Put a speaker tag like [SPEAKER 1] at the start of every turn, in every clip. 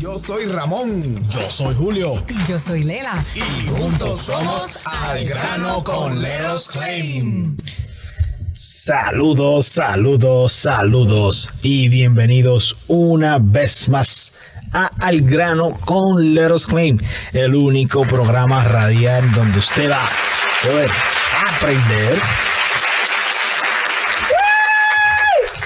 [SPEAKER 1] Yo soy Ramón.
[SPEAKER 2] Yo soy Julio.
[SPEAKER 3] Y yo soy Lela.
[SPEAKER 1] Y juntos somos Al Grano con Leros Claim.
[SPEAKER 2] Saludos, saludos, saludos y bienvenidos una vez más a Al Grano con Leros Claim, el único programa radial donde usted va a poder aprender,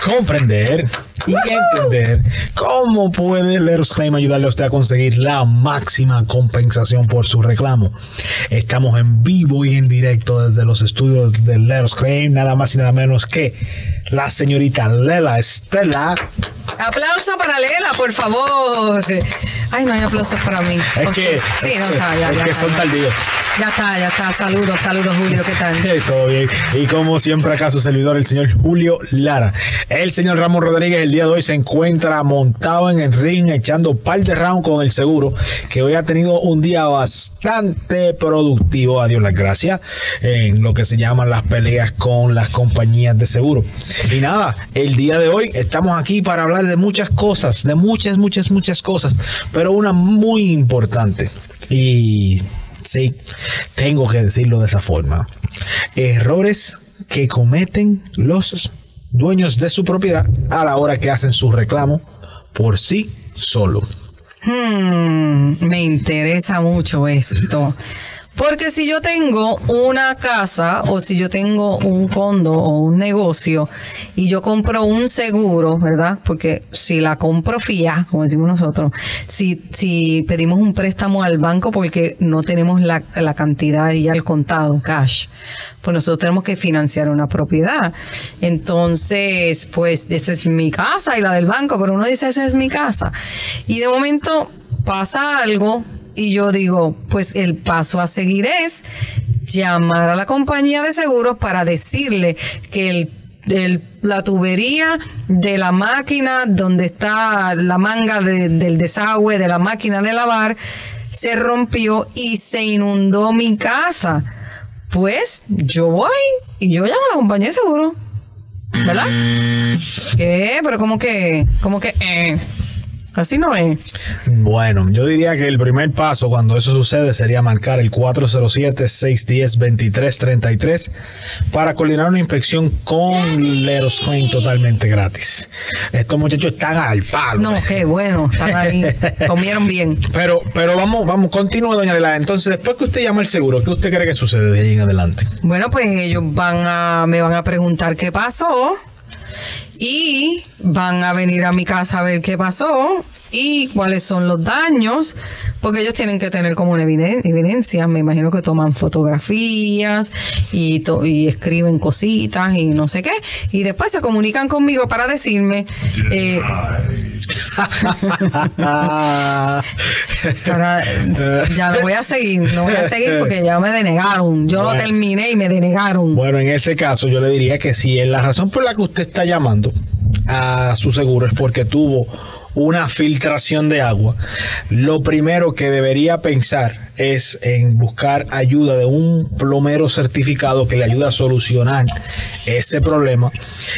[SPEAKER 2] comprender y entender cómo puede Leros Claim ayudarle a usted a conseguir la máxima compensación por su reclamo. Estamos en vivo y en directo desde los estudios de Leros Claim, nada más y nada menos que la señorita Lela Estela.
[SPEAKER 3] Aplauso para Lela, por favor. Ay, no hay aplausos para mí.
[SPEAKER 2] Es
[SPEAKER 3] ¿O
[SPEAKER 2] que,
[SPEAKER 3] sí? No está, ya,
[SPEAKER 2] es
[SPEAKER 3] ya
[SPEAKER 2] que son tardíos.
[SPEAKER 3] Ya está, ya está. Saludos, saludos, Julio, ¿qué tal?
[SPEAKER 2] Todo bien. Y como siempre acá su servidor, el señor Julio Lara. El señor Ramón Rodríguez el día de hoy se encuentra montado en el ring echando par de round con el seguro, que hoy ha tenido un día bastante productivo, a Dios las gracias, en lo que se llaman las peleas con las compañías de seguro. Y nada, el día de hoy estamos aquí para hablar de muchas cosas, de muchas, muchas, muchas cosas, pero una muy importante. Y Sí, tengo que decirlo de esa forma. Errores que cometen los dueños de su propiedad a la hora que hacen su reclamo por sí solo.
[SPEAKER 3] Hmm, me interesa mucho esto. Porque si yo tengo una casa o si yo tengo un condo o un negocio y yo compro un seguro, ¿verdad? Porque si la compro fía, como decimos nosotros, si, si pedimos un préstamo al banco porque no tenemos la, la cantidad ya al contado, cash, pues nosotros tenemos que financiar una propiedad. Entonces, pues, esa es mi casa y la del banco, pero uno dice, esa es mi casa. Y de momento pasa algo y yo digo, pues el paso a seguir es llamar a la compañía de seguros para decirle que el, el- la tubería de la máquina donde está la manga de- del desagüe de la máquina de lavar se rompió y se inundó mi casa. Pues yo voy y yo llamo a la compañía de seguro. ¿Verdad? ¿Qué? Pero como que, como que, eh, así no es.
[SPEAKER 2] Bueno, yo diría que el primer paso cuando eso sucede sería marcar el 407-610-2333 para coordinar una inspección con Leros Claim totalmente gratis. Estos muchachos están al palo.
[SPEAKER 3] No, qué bueno, están ahí, comieron bien.
[SPEAKER 2] Pero, pero vamos, vamos, continúe, doña Lela. Entonces, después que usted llama al seguro, ¿qué usted cree que sucede de ahí en adelante?
[SPEAKER 3] Bueno, pues ellos van a, me van a preguntar qué pasó y van a venir a mi casa a ver qué pasó y cuáles son los daños, porque ellos tienen que tener como una eviden- evidencia. Me imagino que toman fotografías y, to- y escriben cositas y no sé qué. Y después se comunican conmigo para decirme, eh, ya no voy a seguir, no voy a seguir porque ya me denegaron. Yo
[SPEAKER 2] Bueno.
[SPEAKER 3] lo terminé y me denegaron.
[SPEAKER 2] Bueno, en ese caso yo le diría que si es la razón por la que usted está llamando a su seguro es porque tuvo una filtración de agua, lo primero que debería pensar es en buscar ayuda de un plomero certificado que le ayude a solucionar ese problema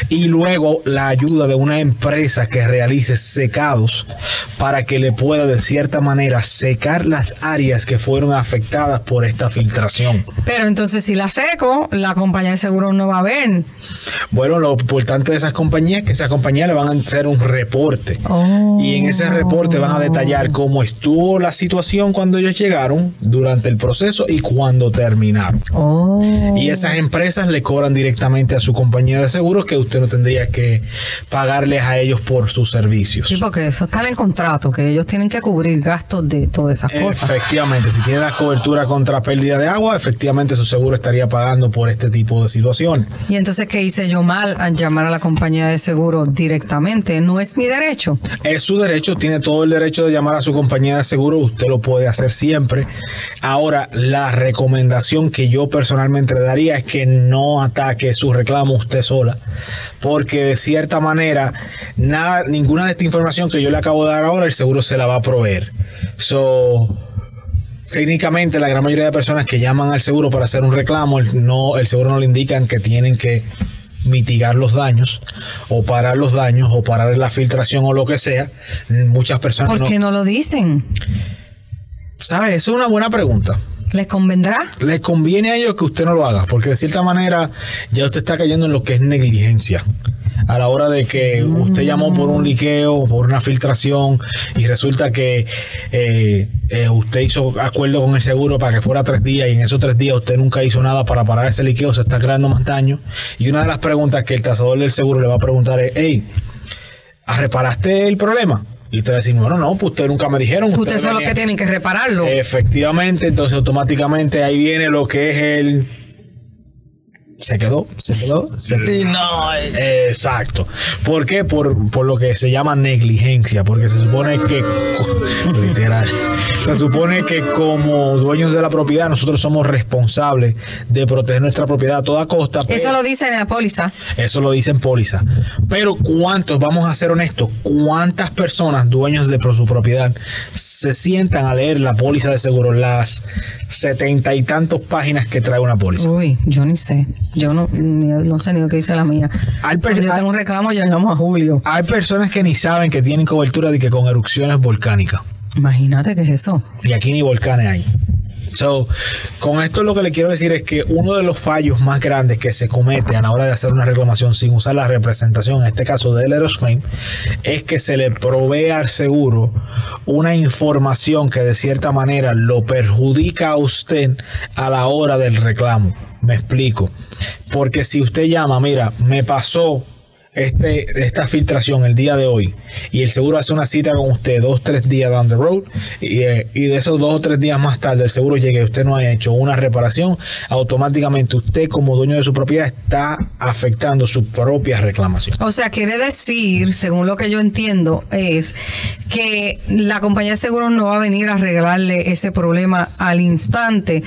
[SPEAKER 2] y luego la ayuda de una empresa que realice secados para que le pueda de cierta manera secar las áreas que fueron afectadas por esta filtración.
[SPEAKER 3] Pero entonces si la seco, la compañía de seguro no va a ver.
[SPEAKER 2] Bueno, lo importante de esas compañías es que esas compañías le van a hacer un reporte.
[SPEAKER 3] Oh.
[SPEAKER 2] Y en ese reporte van a detallar cómo estuvo la situación cuando ellos llegaron, durante el proceso y cuando terminaron.
[SPEAKER 3] Oh.
[SPEAKER 2] Y esas empresas le cobran directamente a su compañía de seguros que usted no tendría que pagarles a ellos por sus servicios.
[SPEAKER 3] Sí, porque eso está en el contrato, que ellos tienen que cubrir gastos de todas esas cosas.
[SPEAKER 2] Efectivamente, si tiene la cobertura contra pérdida de agua, efectivamente su seguro estaría pagando por este tipo de situación.
[SPEAKER 3] Y entonces, ¿qué hice yo mal al llamar a la compañía de seguro directamente? ¿No es mi derecho?
[SPEAKER 2] Es su derecho, tiene todo el derecho de llamar a su compañía de seguro, usted lo puede hacer siempre. Ahora, la recomendación que yo personalmente le daría es que no ataque su reclamo usted sola, porque de cierta manera, nada, ninguna de esta información que yo le acabo de dar ahora, el seguro se la va a proveer. So, técnicamente la gran mayoría de personas que llaman al seguro para hacer un reclamo, el, no, el seguro no le indican que tienen que mitigar los daños o parar los daños o parar la filtración o lo que sea. Muchas personas
[SPEAKER 3] ¿Por qué no lo dicen?
[SPEAKER 2] ¿Sabes? Esa es una buena pregunta.
[SPEAKER 3] ¿Les convendrá?
[SPEAKER 2] Les conviene a ellos que usted no lo haga, porque de cierta manera ya usted está cayendo en lo que es negligencia. A la hora de que usted llamó por un liqueo, por una filtración, y resulta que eh, eh, usted hizo acuerdo con el seguro para que fuera tres días, y en esos tres días usted nunca hizo nada para parar ese liqueo, se está creando más daño. Y una de las preguntas que el tasador del seguro le va a preguntar es, hey, ¿reparaste el problema? Y usted va a decir, no, pues ustedes nunca me dijeron.
[SPEAKER 3] Ustedes son los que tienen que repararlo.
[SPEAKER 2] Efectivamente, entonces automáticamente ahí viene lo que es el se quedó, se quedó, se quedó.
[SPEAKER 1] no,
[SPEAKER 2] Exacto. ¿Por qué? Por, por lo que se llama negligencia, porque se supone que, literal, se supone que como dueños de la propiedad nosotros somos responsables de proteger nuestra propiedad a toda costa.
[SPEAKER 3] Eso lo dice en la póliza.
[SPEAKER 2] Eso lo dice en póliza. Pero ¿cuántos, vamos a ser honestos, cuántas personas, dueños de su propiedad, se sientan a leer la póliza de seguro, las setenta y tantos páginas que trae una póliza?
[SPEAKER 3] Uy, yo ni sé. Yo no, no sé ni lo que dice la mía.
[SPEAKER 2] Hay per-
[SPEAKER 3] Cuando yo tengo un reclamo, yo llamo a Julio.
[SPEAKER 2] Hay personas que ni saben que tienen cobertura de que con erupciones volcánicas.
[SPEAKER 3] Imagínate qué es eso.
[SPEAKER 2] Y aquí ni volcanes hay. So, con esto lo que le quiero decir es que uno de los fallos más grandes que se comete a la hora de hacer una reclamación sin usar la representación, en este caso del Claim, es que se le provee al seguro una información que de cierta manera lo perjudica a usted a la hora del reclamo. Me explico. Porque si usted llama, mira, me pasó este, esta filtración el día de hoy y el seguro hace una cita con usted dos tres días down the road y, eh, y de esos dos o tres días más tarde el seguro llegue y usted no haya hecho una reparación automáticamente usted como dueño de su propiedad está afectando su propia reclamación.
[SPEAKER 3] O sea, quiere decir, según lo que yo entiendo, es que la compañía de seguros no va a venir a arreglarle ese problema al instante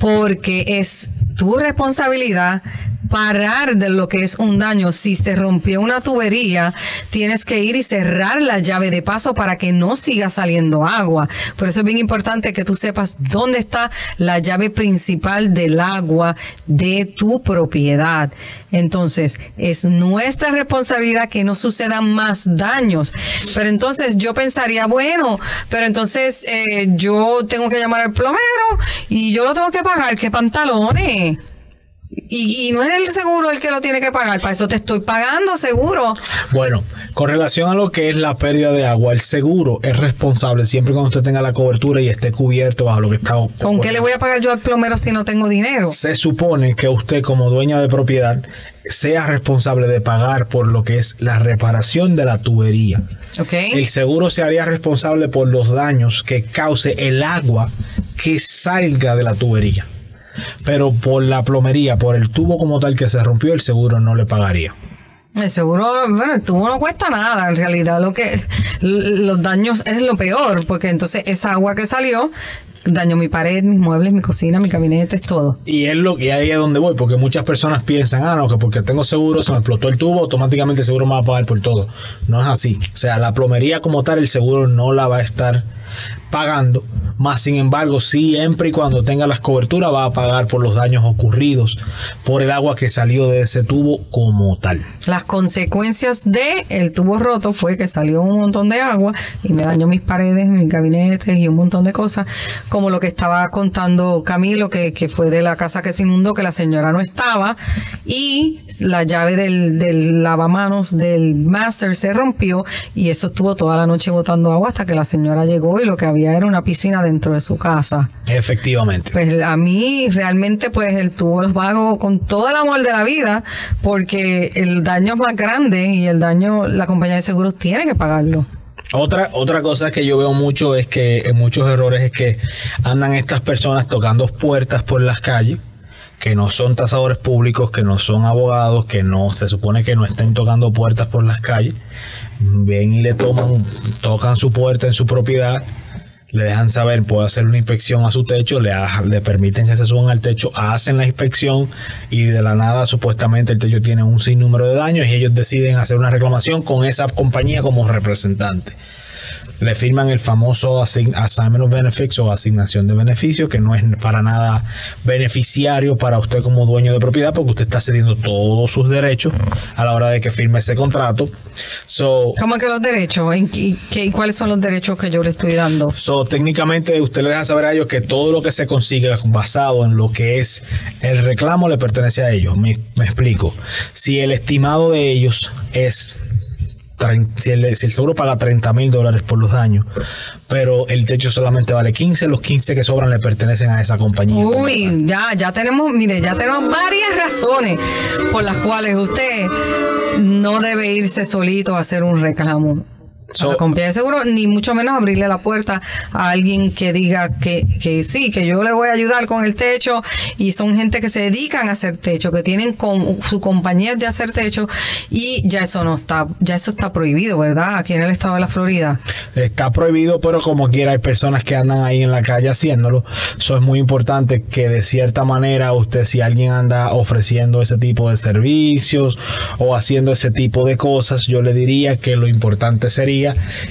[SPEAKER 3] porque es tu responsabilidad parar de lo que es un daño. Si se rompió una tubería, tienes que ir y cerrar la llave de paso para que no siga saliendo agua. Por eso es bien importante que tú sepas dónde está la llave principal del agua de tu propiedad. Entonces, es nuestra responsabilidad que no sucedan más daños. Pero entonces yo pensaría, bueno, pero entonces eh, yo tengo que llamar al plomero y yo lo tengo que pagar. ¿Qué pantalones? Y, y no es el seguro el que lo tiene que pagar, para eso te estoy pagando seguro.
[SPEAKER 2] bueno con relación a lo que es la pérdida de agua el seguro es responsable siempre cuando usted tenga la cobertura y esté cubierto bajo lo que está
[SPEAKER 3] ¿Con qué le voy a pagar yo al plomero si no tengo dinero?
[SPEAKER 2] se supone que usted como dueña de propiedad sea responsable de pagar por lo que es la reparación de la tubería.
[SPEAKER 3] ¿Ok?
[SPEAKER 2] El seguro se haría responsable por los daños que cause el agua que salga de la tubería. Pero por la plomería, por el tubo como tal que se rompió, el seguro no le pagaría.
[SPEAKER 3] El seguro, bueno, el tubo no cuesta nada, en realidad lo que los daños es lo peor, porque entonces esa agua que salió dañó mi pared, mis muebles, mi cocina, mi gabinete, es todo.
[SPEAKER 2] Y es lo que ahí es donde voy, porque muchas personas piensan, ah, no, que porque tengo seguro, se me explotó el tubo, automáticamente el seguro me va a pagar por todo. No es así. O sea, la plomería como tal, el seguro no la va a estar pagando. Más sin embargo, siempre y cuando tenga las coberturas, va a pagar por los daños ocurridos por el agua que salió de ese tubo como tal.
[SPEAKER 3] Las consecuencias de el tubo roto fue que salió un montón de agua y me dañó mis paredes, mis gabinetes y un montón de cosas, como lo que estaba contando Camilo, que, que fue de la casa que se inundó, que la señora no estaba, y la llave del, del lavamanos del master se rompió y eso estuvo toda la noche botando agua hasta que la señora llegó y lo que había era una piscina dentro de su casa.
[SPEAKER 2] Efectivamente.
[SPEAKER 3] Pues a mí realmente pues el tubo los pago con todo el amor de la vida porque el daño es más grande y el daño la compañía de seguros tiene que pagarlo.
[SPEAKER 2] Otra, otra cosa que yo veo mucho es que en muchos errores es que andan estas personas tocando puertas por las calles que no son tasadores públicos, que no son abogados, que no se supone que no estén tocando puertas por las calles. Ven y le toman, tocan su puerta en su propiedad, le dejan saber, puede hacer una inspección a su techo, le, le permiten que se suban al techo, hacen la inspección y de la nada supuestamente el techo tiene un sinnúmero de daños y ellos deciden hacer una reclamación con esa compañía como representante. Le firman el famoso assignment of benefits o asignación de beneficios, que no es para nada beneficiario para usted como dueño de propiedad, porque usted está cediendo todos sus derechos a la hora de que firme ese contrato. So,
[SPEAKER 3] ¿Cómo que los derechos? ¿En qué, ¿Cuáles son los derechos que yo le estoy dando?
[SPEAKER 2] So, técnicamente usted le deja saber a ellos que todo lo que se consiga basado en lo que es el reclamo le pertenece a ellos. Me, me explico. Si el estimado de ellos es si el, seguro paga 30 mil dólares por los daños, pero el techo solamente vale 15, los 15 que sobran le pertenecen a esa compañía.
[SPEAKER 3] Uy, ya, ya tenemos, mire, ya tenemos varias razones por las cuales usted no debe irse solito a hacer un reclamo So, compañía de seguro, ni mucho menos abrirle la puerta a alguien que diga que, que sí, que yo le voy a ayudar con el techo y son gente que se dedican a hacer techo, que tienen con su compañía de hacer techo y ya eso no está, ya eso está prohibido, ¿verdad? Aquí en el estado de la Florida.
[SPEAKER 2] Está prohibido, pero como quiera hay personas que andan ahí en la calle haciéndolo. Eso es muy importante que de cierta manera usted, si alguien anda ofreciendo ese tipo de servicios o haciendo ese tipo de cosas, yo le diría que lo importante sería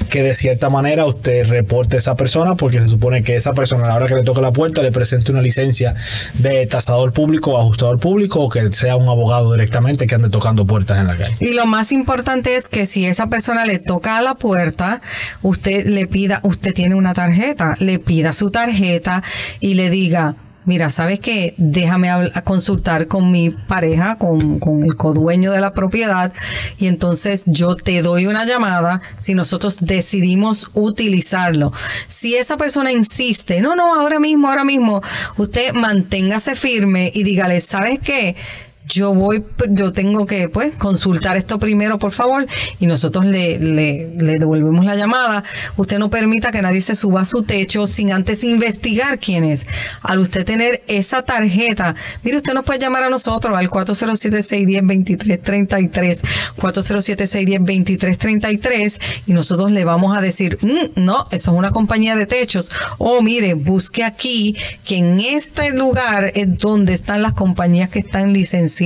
[SPEAKER 2] que de cierta manera usted reporte a esa persona porque se supone que esa persona a la hora que le toque la puerta le presente una licencia de tasador público o ajustador público o que sea un abogado directamente que ande tocando puertas en la calle.
[SPEAKER 3] Y lo más importante es que si esa persona le toca a la puerta, usted le pida, usted tiene una tarjeta, le pida su tarjeta y le diga, mira, ¿sabes qué? Déjame a consultar con mi pareja, con, con el codueño de la propiedad, y entonces yo te doy una llamada si nosotros decidimos utilizarlo. Si esa persona insiste, no, no, ahora mismo, ahora mismo, usted manténgase firme y dígale, ¿sabes qué? Yo voy, yo tengo que pues consultar esto primero, por favor, y nosotros le, devolvemos la llamada. Usted no permita que nadie se suba a su techo sin antes investigar quién es. Al usted tener esa tarjeta, mire, usted nos puede llamar a nosotros al 407-610-2333, 407-610-2333, y nosotros le vamos a decir, mm, no, eso es una compañía de techos. O mire, busque aquí que en este lugar es donde están las compañías que están licenciadas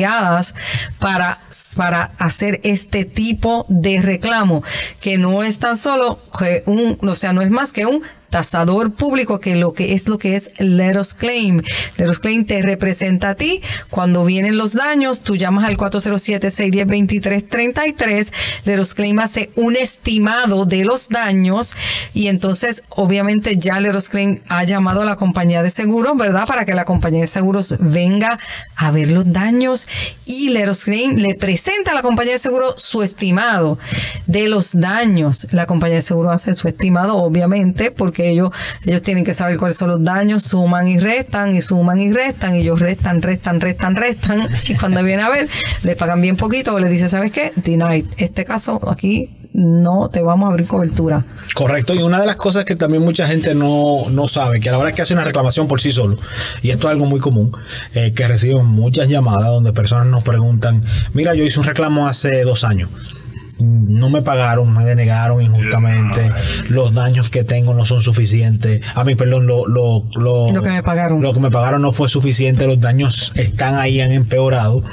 [SPEAKER 3] para, para hacer este tipo de reclamo, que no es tan solo un, o sea, no es más que un tasador público, que lo que es lo que es Let Claim. Let Us Claim te representa a ti. Cuando vienen los daños, tú llamas al 407-610-2333. Let Claim hace un estimado de los daños y entonces, obviamente, ya Let Us Claim ha llamado a la compañía de seguros, ¿verdad? Para que la compañía de seguros venga a ver los daños y Let Us Claim le presenta a la compañía de seguro su estimado de los daños. La compañía de seguro hace su estimado, obviamente, porque ellos, ellos tienen que saber cuáles son los daños, suman y restan, y suman y restan, y ellos restan, restan, restan, restan, y cuando viene a ver, le pagan bien poquito, o le dice, ¿sabes qué? Denied. Este caso aquí no te vamos a abrir cobertura.
[SPEAKER 2] Correcto, y una de las cosas que también mucha gente no, no sabe, que a la hora que hace una reclamación por sí solo, y esto es algo muy común, eh, que recibimos muchas llamadas donde personas nos preguntan, mira, yo hice un reclamo hace dos años no me pagaron, me denegaron injustamente, los daños que tengo no son suficientes, a mí, perdón, lo, lo,
[SPEAKER 3] lo, que me pagaron.
[SPEAKER 2] Lo que me pagaron no fue suficiente, los daños están ahí, han empeorado.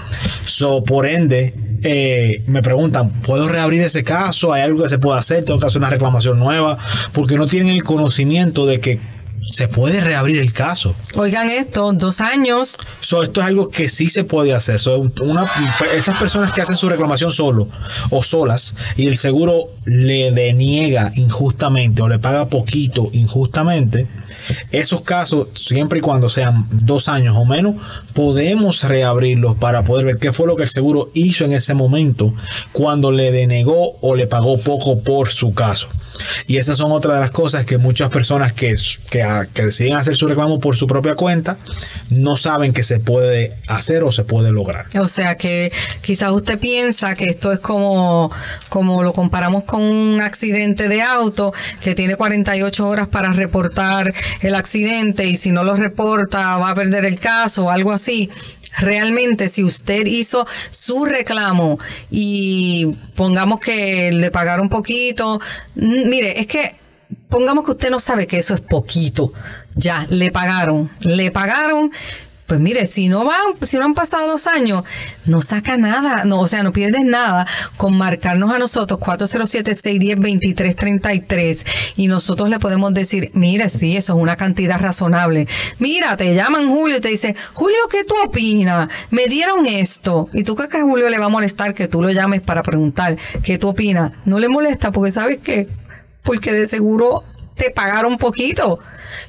[SPEAKER 2] So, por ende, eh, me preguntan, ¿puedo reabrir ese caso? ¿Hay algo que se pueda hacer? ¿Tengo que hacer una reclamación nueva? Porque no tienen el conocimiento de que se puede reabrir el caso.
[SPEAKER 3] Oigan esto, dos años.
[SPEAKER 2] So, esto es algo que sí se puede hacer. una, esas personas que hacen su reclamación solo o solas y el seguro le deniega injustamente o le paga poquito injustamente, esos casos, siempre y cuando sean dos años o menos, podemos reabrirlos para poder ver qué fue lo que el seguro hizo en ese momento cuando le denegó o le pagó poco por su caso. Y esas son otras de las cosas que muchas personas que, que, que, deciden hacer su reclamo por su propia cuenta no saben que se puede hacer o se puede lograr.
[SPEAKER 3] O sea que quizás usted piensa que esto es como, como lo comparamos con un accidente de auto que tiene 48 horas para reportar el accidente y si no lo reporta va a perder el caso o algo así realmente si usted hizo su reclamo y pongamos que le pagaron poquito, mire, es que pongamos que usted no sabe que eso es poquito, ya, le pagaron, le pagaron, Pues mire, si no van, si no han pasado dos años, no saca nada, no, o sea, no pierdes nada con marcarnos a nosotros 407-610-2333 y nosotros le podemos decir, mire, sí, eso es una cantidad razonable. Mira, te llaman Julio y te dice, Julio, ¿qué tú opinas? Me dieron esto. ¿Y tú crees que a Julio le va a molestar que tú lo llames para preguntar qué tú opinas? No le molesta porque sabes qué? Porque de seguro te pagaron poquito.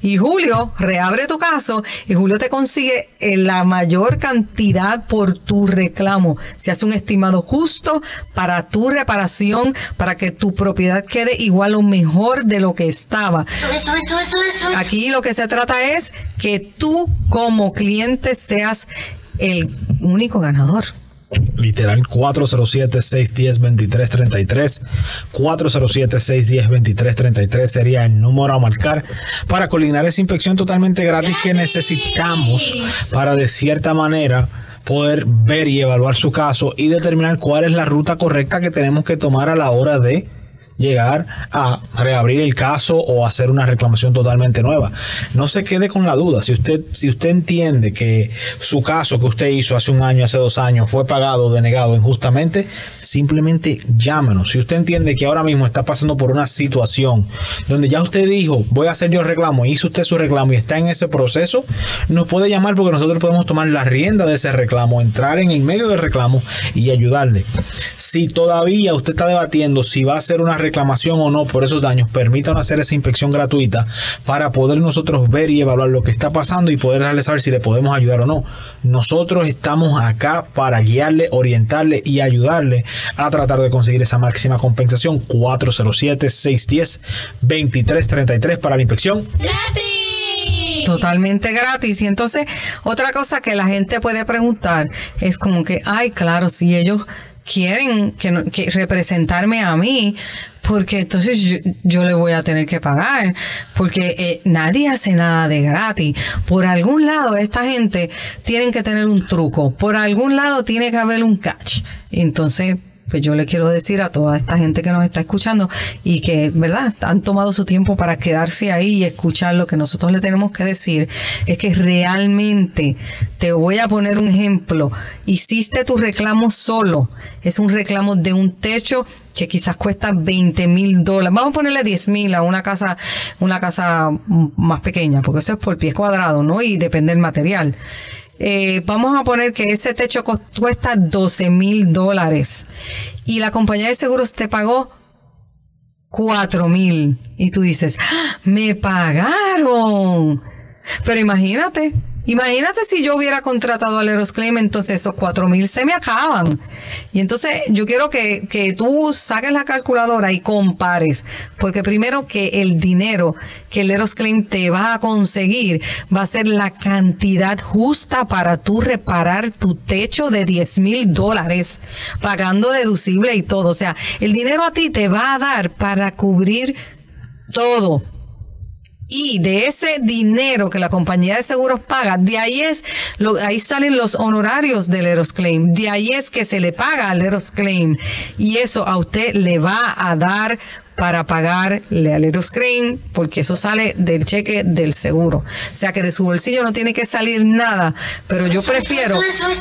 [SPEAKER 3] Y Julio reabre tu caso y Julio te consigue la mayor cantidad por tu reclamo. Se hace un estimado justo para tu reparación, para que tu propiedad quede igual o mejor de lo que estaba. Aquí lo que se trata es que tú como cliente seas el único ganador
[SPEAKER 2] literal 407-610-2333. 407-610-2333 sería el número a marcar para coordinar esa inspección totalmente gratis que necesitamos para de cierta manera poder ver y evaluar su caso y determinar cuál es la ruta correcta que tenemos que tomar a la hora de llegar a reabrir el caso o hacer una reclamación totalmente nueva. No se quede con la duda. Si usted, si usted entiende que su caso que usted hizo hace un año, hace dos años, fue pagado o denegado injustamente, simplemente llámenos. Si usted entiende que ahora mismo está pasando por una situación donde ya usted dijo, voy a hacer yo reclamo, hizo usted su reclamo y está en ese proceso, nos puede llamar porque nosotros podemos tomar la rienda de ese reclamo, entrar en el medio del reclamo y ayudarle. Si todavía usted está debatiendo si va a hacer una reclamación, reclamación o no por esos daños, permitan hacer esa inspección gratuita para poder nosotros ver y evaluar lo que está pasando y poder darle saber si le podemos ayudar o no. Nosotros estamos acá para guiarle, orientarle y ayudarle a tratar de conseguir esa máxima compensación. 407-610-2333 para la inspección.
[SPEAKER 3] ¡Gratis! Totalmente gratis. Y entonces, otra cosa que la gente puede preguntar es como que, ay, claro, si ellos quieren que, representarme a mí, porque entonces yo, le voy a tener que pagar, porque eh, nadie hace nada de gratis. Por algún lado, esta gente tienen que tener un truco, por algún lado tiene que haber un catch. Entonces, pues yo le quiero decir a toda esta gente que nos está escuchando y que, ¿verdad?, han tomado su tiempo para quedarse ahí y escuchar lo que nosotros le tenemos que decir, es que realmente, te voy a poner un ejemplo, hiciste tu reclamo solo, es un reclamo de un techo que quizás cuesta 20 mil dólares. Vamos a ponerle 10 mil a una casa, una casa más pequeña, porque eso es por pies cuadrados, ¿no? Y depende del material. Eh, vamos a poner que ese techo cuesta 12 mil dólares y la compañía de seguros te pagó 4 mil y tú dices, ¡Ah, me pagaron. Pero imagínate, Imagínate si yo hubiera contratado a Leros Claim, entonces esos cuatro mil se me acaban. Y entonces yo quiero que, que tú saques la calculadora y compares, porque primero que el dinero que Leros Claim te va a conseguir va a ser la cantidad justa para tú reparar tu techo de 10 mil dólares, pagando deducible y todo. O sea, el dinero a ti te va a dar para cubrir todo y de ese dinero que la compañía de seguros paga, de ahí es, lo, ahí salen los honorarios del Eros Claim, de ahí es que se le paga al Eros Claim. Y eso a usted le va a dar para pagarle al Aeroscreen, porque eso sale del cheque del seguro. O sea que de su bolsillo no tiene que salir nada, pero yo prefiero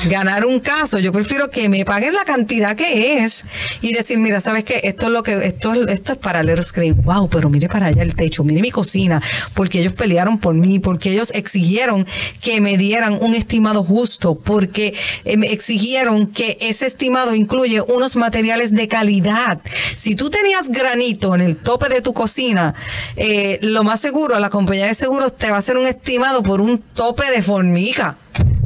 [SPEAKER 3] ganar un caso, yo prefiero que me paguen la cantidad que es y decir, mira, ¿sabes qué? Esto es lo que, esto, esto es para el Aeroscreen. Wow, pero mire para allá el techo, mire mi cocina, porque ellos pelearon por mí, porque ellos exigieron que me dieran un estimado justo, porque eh, exigieron que ese estimado incluye unos materiales de calidad. Si tú tenías granito, en el tope de tu cocina, eh, lo más seguro, la compañía de seguros te va a hacer un estimado por un tope de formica.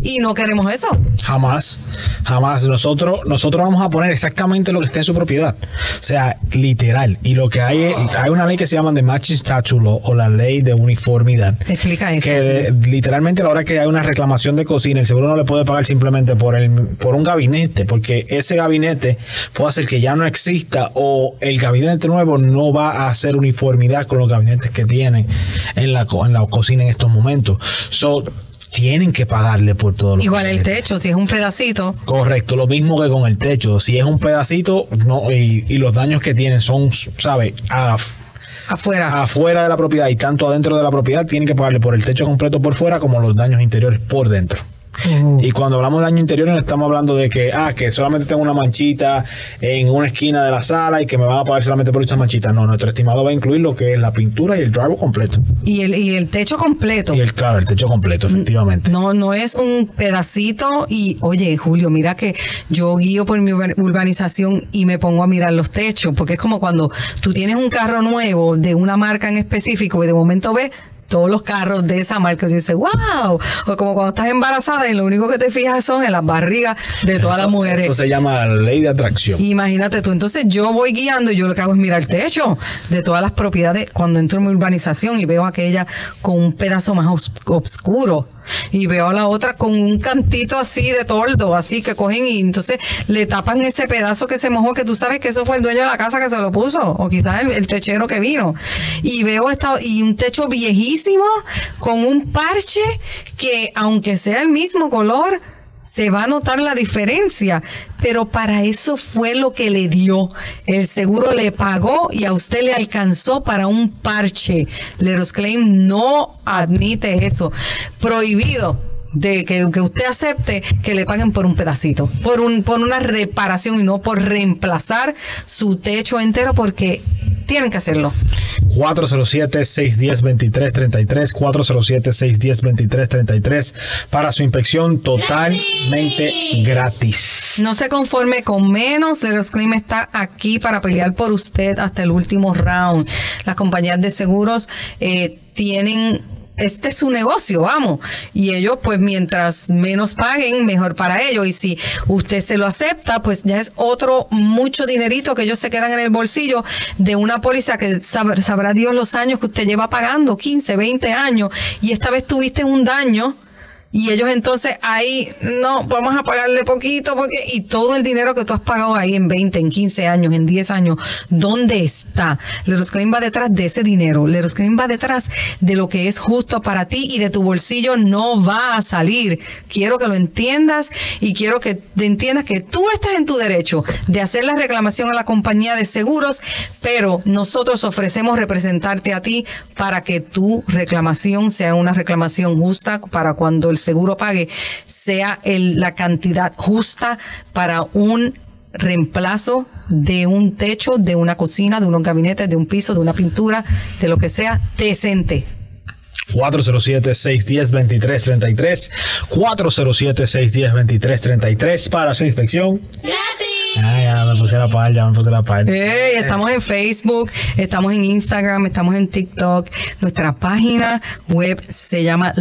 [SPEAKER 3] Y no queremos eso.
[SPEAKER 2] Jamás, jamás. Nosotros, nosotros vamos a poner exactamente lo que está en su propiedad. O sea, literal. Y lo que hay es, hay una ley que se llama de Matching Statute o la ley de uniformidad.
[SPEAKER 3] Explica eso.
[SPEAKER 2] Que literalmente a la hora que hay una reclamación de cocina, el seguro no le puede pagar simplemente por el, por un gabinete, porque ese gabinete puede hacer que ya no exista o el gabinete nuevo no va a hacer uniformidad con los gabinetes que tienen en la, en la cocina en estos momentos. So, tienen que pagarle por todo lo
[SPEAKER 3] Igual el techo, si es un pedacito.
[SPEAKER 2] Correcto, lo mismo que con el techo. Si es un pedacito no y, los daños que tienen son, ¿sabes?
[SPEAKER 3] afuera.
[SPEAKER 2] Afuera de la propiedad y tanto adentro de la propiedad, tienen que pagarle por el techo completo por fuera como los daños interiores por dentro. Y cuando hablamos de daño interior, no estamos hablando de que, ah, que solamente tengo una manchita en una esquina de la sala y que me van a pagar solamente por esa manchita. No, nuestro estimado va a incluir lo que es la pintura y el drywall completo.
[SPEAKER 3] Y el, y el techo completo.
[SPEAKER 2] Y el, claro, el techo completo, efectivamente.
[SPEAKER 3] No, no es un pedacito. Y oye, Julio, mira que yo guío por mi urban- urbanización y me pongo a mirar los techos, porque es como cuando tú tienes un carro nuevo de una marca en específico y de momento ves todos los carros de esa marca y dices, wow. O como cuando estás embarazada y lo único que te fijas son en las barrigas de todas
[SPEAKER 2] Eso-
[SPEAKER 3] las mujeres.
[SPEAKER 2] Eso se llama ley de atracción.
[SPEAKER 3] Imagínate tú, entonces yo voy guiando y yo lo que hago es mirar el techo de todas las propiedades cuando entro en mi urbanización y veo aquella con un pedazo más os- oscuro y veo a la otra con un cantito así de toldo, así que cogen y entonces le tapan ese pedazo que se mojó, que tú sabes que eso fue el dueño de la casa que se lo puso o quizás el, el techero que vino. Y veo esta y un techo viejísimo con un parche que aunque sea el mismo color se va a notar la diferencia, pero para eso fue lo que le dio. El seguro le pagó y a usted le alcanzó para un parche. Leros Claim no admite eso. Prohibido de que, usted acepte que le paguen por un pedacito, por una reparación y no por reemplazar su techo entero porque tienen que hacerlo.
[SPEAKER 2] 407-610-2333, 407-610-2333 para su inspección totalmente gratis.
[SPEAKER 3] No se conforme con menos. Leros Claim está aquí para pelear por usted hasta el último round. Las compañías de seguros eh, tienen este es su negocio, vamos. Y ellos, pues, mientras menos paguen, mejor para ellos. Y si usted se lo acepta, pues ya es otro mucho dinerito que ellos se quedan en el bolsillo de una póliza que sab- sabrá Dios los años que usted lleva pagando, 15, 20 años. Y esta vez tuviste un daño. Y ellos entonces ahí, no, vamos a pagarle poquito porque, y todo el dinero que tú has pagado ahí en 20, en 15 años, en 10 años, ¿dónde está? Leros Claim va detrás de ese dinero. Leros Claim va detrás de lo que es justo para ti y de tu bolsillo no va a salir. Quiero que lo entiendas y quiero que entiendas que tú estás en tu derecho de hacer la reclamación a la compañía de seguros, pero nosotros ofrecemos representarte a ti para que tu reclamación sea una reclamación justa para cuando el seguro pague, sea el- la cantidad justa para un reemplazo de un techo, de una cocina, de unos gabinetes, de un piso, de una pintura, de lo que sea decente.
[SPEAKER 2] 407-610-2333, 407-610-2333 para su inspección. Ah, ya me puse la par, ya me puse la par.
[SPEAKER 3] Estamos en Facebook, estamos en Instagram, estamos en TikTok. Nuestra página web se llama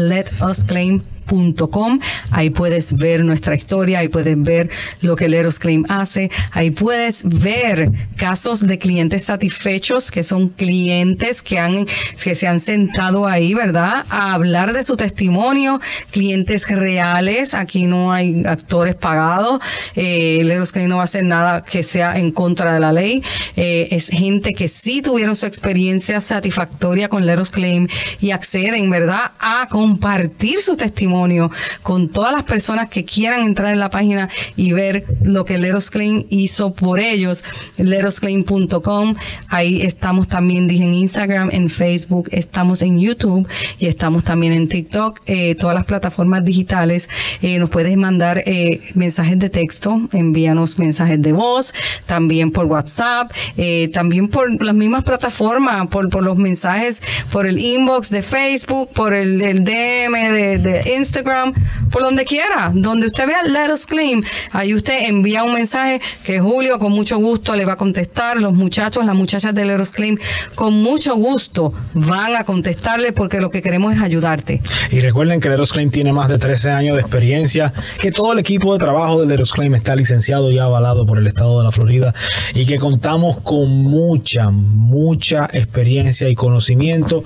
[SPEAKER 3] Ahí puedes ver nuestra historia, ahí puedes ver lo que Leros Claim hace, ahí puedes ver casos de clientes satisfechos que son clientes que han que se han sentado ahí, ¿verdad? A hablar de su testimonio, clientes reales, aquí no hay actores pagados, eh, Claim no va a hacer nada que sea en contra de la ley, eh, es gente que sí tuvieron su experiencia satisfactoria con Leros Claim y acceden, ¿verdad?, a compartir su testimonio con todas las personas que quieran entrar en la página y ver lo que Leros Claim hizo por ellos, lerosclaim.com, ahí estamos también, dije en Instagram, en Facebook, estamos en YouTube y estamos también en TikTok, eh, todas las plataformas digitales, eh, nos puedes mandar eh, mensajes de texto, envíanos mensajes de voz, también por WhatsApp, eh, también por las mismas plataformas, por, por los mensajes, por el inbox de Facebook, por el, el DM de, de Instagram, por donde quiera, donde usted vea Let Us ahí usted envía un mensaje que Julio con mucho gusto le va a contestar, los muchachos, las muchachas de Let Us con mucho gusto van a contestarle porque lo que queremos es ayudarte.
[SPEAKER 2] Y recuerden que Leros Claim tiene más de 13 años de experiencia, que todo el equipo de trabajo de Leros Claim está licenciado y avalado por el estado de la Florida y que contamos con mucha, mucha experiencia y conocimiento.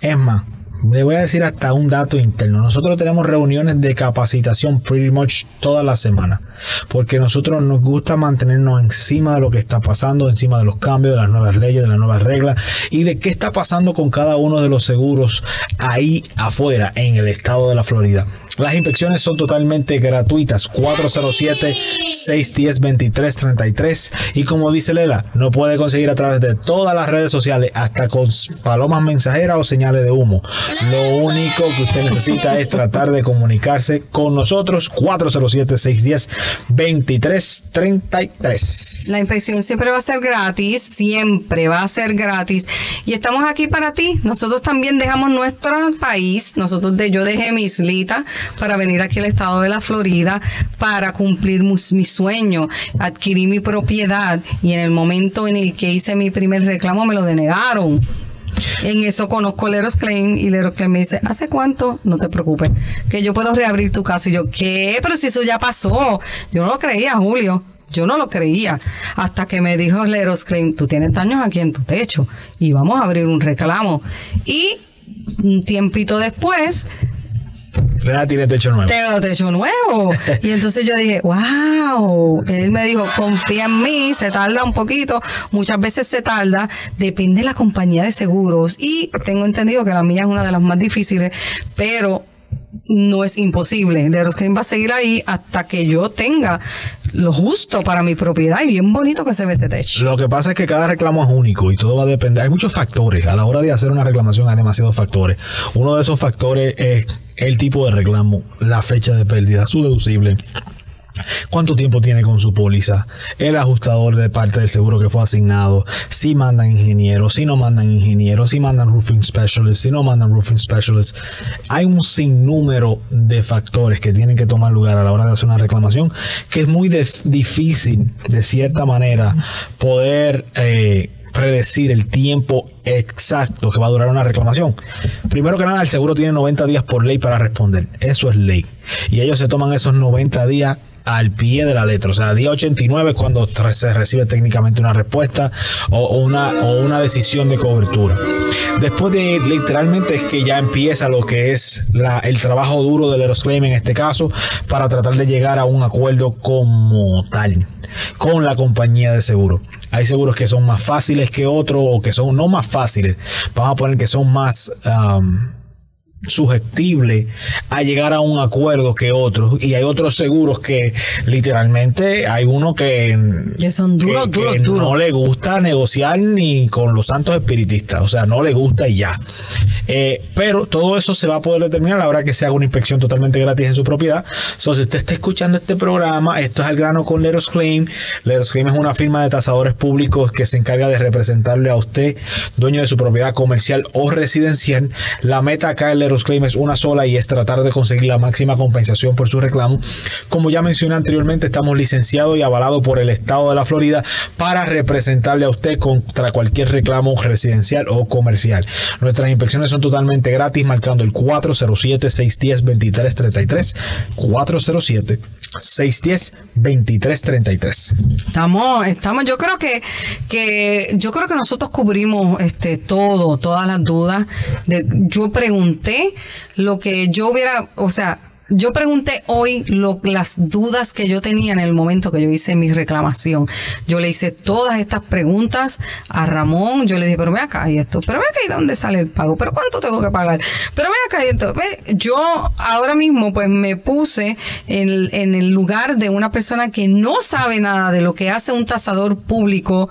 [SPEAKER 2] Es más, le voy a decir hasta un dato interno. Nosotros tenemos reuniones de capacitación pretty much toda la semana, porque nosotros nos gusta mantenernos encima de lo que está pasando, encima de los cambios, de las nuevas leyes, de las nuevas reglas y de qué está pasando con cada uno de los seguros ahí afuera en el estado de la Florida. Las inspecciones son totalmente gratuitas, 407-610-2333 y como dice Lela, no puede conseguir a través de todas las redes sociales, hasta con palomas mensajeras o señales de humo. Lo único que usted necesita es tratar de comunicarse con nosotros 407-610-2333.
[SPEAKER 3] La inspección siempre va a ser gratis, siempre va a ser gratis. Y estamos aquí para ti. Nosotros también dejamos nuestro país. Nosotros de, yo dejé mi islita para venir aquí al estado de la Florida para cumplir mi sueño. Adquirí mi propiedad y en el momento en el que hice mi primer reclamo me lo denegaron. En eso conozco Leros Claim y Leros Claim me dice, ¿hace cuánto? No te preocupes, que yo puedo reabrir tu casa. Y yo, ¿qué? Pero si eso ya pasó. Yo no lo creía, Julio. Yo no lo creía. Hasta que me dijo Leros Claim, tú tienes daños aquí en tu techo y vamos a abrir un reclamo. Y un tiempito después
[SPEAKER 2] tiene techo nuevo.
[SPEAKER 3] Techo nuevo. y entonces yo dije, wow. Él me dijo, confía en mí, se tarda un poquito, muchas veces se tarda, depende de la compañía de seguros. Y tengo entendido que la mía es una de las más difíciles, pero no es imposible. Leroscreen va a seguir ahí hasta que yo tenga lo justo para mi propiedad y bien bonito que se ve ese techo.
[SPEAKER 2] Lo que pasa es que cada reclamo es único y todo va a depender. Hay muchos factores. A la hora de hacer una reclamación hay demasiados factores. Uno de esos factores es el tipo de reclamo, la fecha de pérdida, su deducible cuánto tiempo tiene con su póliza, el ajustador de parte del seguro que fue asignado, si mandan ingenieros, si no mandan ingenieros, si mandan roofing specialists, si no mandan roofing specialists. Hay un sinnúmero de factores que tienen que tomar lugar a la hora de hacer una reclamación que es muy difícil de cierta manera poder eh, predecir el tiempo exacto que va a durar una reclamación. Primero que nada, el seguro tiene 90 días por ley para responder. Eso es ley. Y ellos se toman esos 90 días al pie de la letra. O sea, día 89 es cuando se recibe técnicamente una respuesta o, una, o una decisión de cobertura. Después de literalmente es que ya empieza lo que es la, el trabajo duro del Aerosclaim en este caso para tratar de llegar a un acuerdo como tal con la compañía de seguro. Hay seguros que son más fáciles que otros o que son no más fáciles. Vamos a poner que son más... Um, susceptible a llegar a un acuerdo que otros y hay otros seguros que literalmente hay uno que,
[SPEAKER 3] son duros,
[SPEAKER 2] no le gusta negociar ni con los santos espiritistas, o sea, no le gusta y ya. Eh, pero todo eso se va a poder determinar a la hora que se haga una inspección totalmente gratis en su propiedad. So, si usted está escuchando este programa, esto es al grano con Leros Claim. Leros Claim es una firma de tasadores públicos que se encarga de representarle a usted, dueño de su propiedad comercial o residencial. La meta acá en Leros Claim es una sola y es tratar de conseguir la máxima compensación por su reclamo. Como ya mencioné anteriormente, estamos licenciados y avalados por el estado de la Florida para representarle a usted contra cualquier reclamo residencial o comercial. Nuestras inspecciones son totalmente gratis marcando el 407-610-2333. 407-610-2333.
[SPEAKER 3] Estamos, estamos, yo creo que, que, yo creo que nosotros cubrimos este todo, todas las dudas. De, yo pregunté lo que yo hubiera, o sea, yo pregunté hoy las dudas que yo tenía en el momento que yo hice mi reclamación. Yo le hice todas estas preguntas a Ramón. Yo le dije, pero ve acá y esto, pero ve acá y dónde sale el pago, pero cuánto tengo que pagar, pero ve acá y esto. Yo ahora mismo pues me puse en, en el lugar de una persona que no sabe nada de lo que hace un tasador público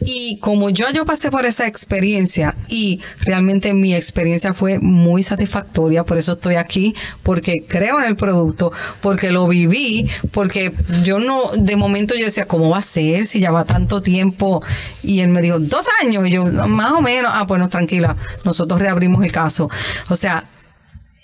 [SPEAKER 3] y como yo, yo pasé por esa experiencia y realmente mi experiencia fue muy satisfactoria, por eso estoy aquí, porque creo en el producto, porque lo viví, porque yo no, de momento yo decía, ¿cómo va a ser si ya va tanto tiempo? Y él me dijo, dos años, y yo, más o menos, ah, pues no, tranquila, nosotros reabrimos el caso. O sea,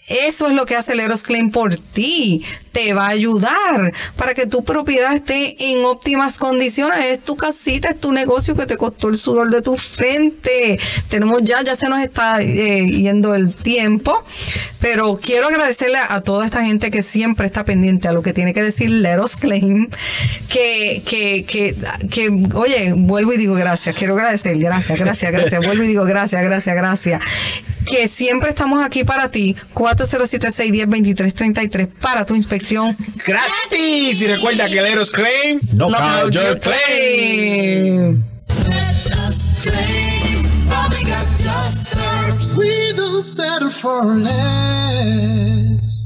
[SPEAKER 3] eso es lo que hace el Eros Claim por ti. Te va a ayudar para que tu propiedad esté en óptimas condiciones. Es tu casita, es tu negocio que te costó el sudor de tu frente. Tenemos ya, ya se nos está eh, yendo el tiempo. Pero quiero agradecerle a toda esta gente que siempre está pendiente a lo que tiene que decir Leros Claim. Que, que, que, que, oye, vuelvo y digo gracias. Quiero agradecer. Gracias, gracias, gracias. Vuelvo y digo gracias, gracias, gracias que siempre estamos aquí para ti. 407-610-2333 para tu inspección.
[SPEAKER 2] ¡Gratis! Y recuerda que Leros Claim, no count your claim. We don't settle for less.